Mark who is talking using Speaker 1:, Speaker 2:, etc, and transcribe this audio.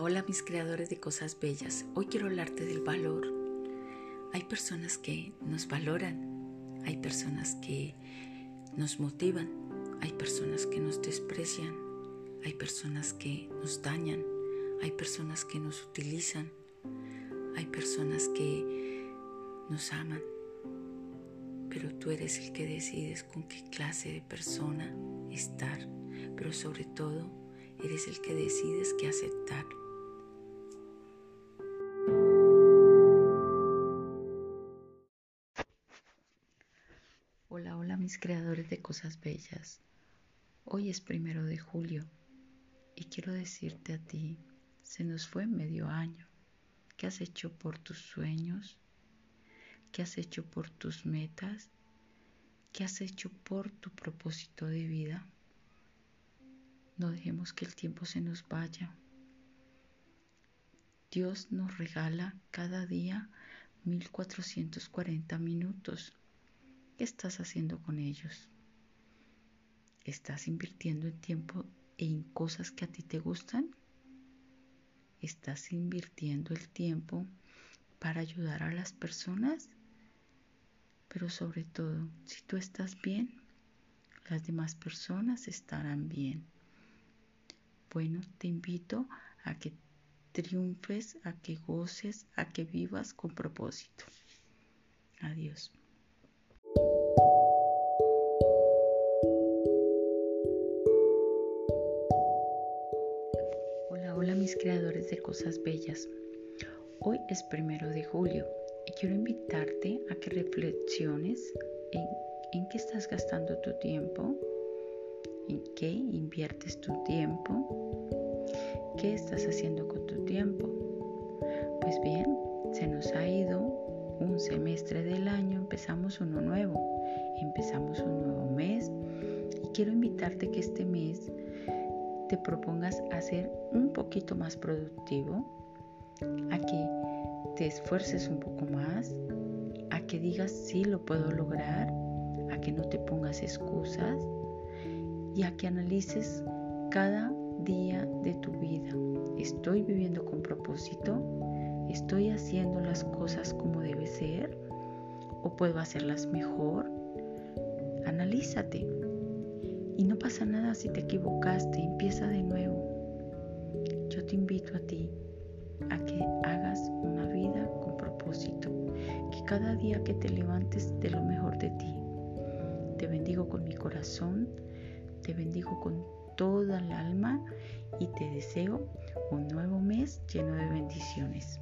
Speaker 1: Hola, mis creadores de cosas bellas. Hoy quiero hablarte del valor. Hay personas que nos valoran, hay personas que nos motivan, hay personas que nos desprecian, hay personas que nos dañan, hay personas que nos utilizan, hay personas que nos aman. Pero tú eres el que decides con qué clase de persona estar, pero sobre todo Eres el que decides qué aceptar. Hola, hola mis creadores de cosas bellas. Hoy es primero de julio y quiero decirte a ti, se nos fue medio año. ¿Qué has hecho por tus sueños? ¿Qué has hecho por tus metas? ¿Qué has hecho por tu propósito de vida? No dejemos que el tiempo se nos vaya. Dios nos regala cada día 1440 minutos. ¿Qué estás haciendo con ellos? ¿Estás invirtiendo en tiempo en cosas que a ti te gustan? ¿Estás invirtiendo el tiempo para ayudar a las personas? Pero sobre todo, si tú estás bien, las demás personas estarán bien. Bueno, te invito a que triunfes, a que goces, a que vivas con propósito. Adiós. Mis creadores de cosas bellas. Hoy es primero de julio y quiero invitarte a que reflexiones en, qué estás gastando tu tiempo ¿En qué inviertes tu tiempo? ¿Qué estás haciendo con tu tiempo? Pues bien, se nos ha ido un semestre del año, empezamos uno nuevo, empezamos un nuevo mes y quiero invitarte que este mes te propongas a ser un poquito más productivo, a que te esfuerces un poco más, a que digas sí lo puedo lograr, a que no te pongas excusas y a que analices cada día de tu vida. ¿Estoy viviendo con propósito? ¿Estoy haciendo las cosas como debe ser? ¿O puedo hacerlas mejor? Analízate. Pasa nada si te equivocaste, empieza de nuevo. Yo te invito a ti a que hagas una vida con propósito, que cada día que te levantes de lo mejor de ti. Te bendigo con mi corazón te bendigo con toda el alma y te deseo un nuevo mes lleno de bendiciones.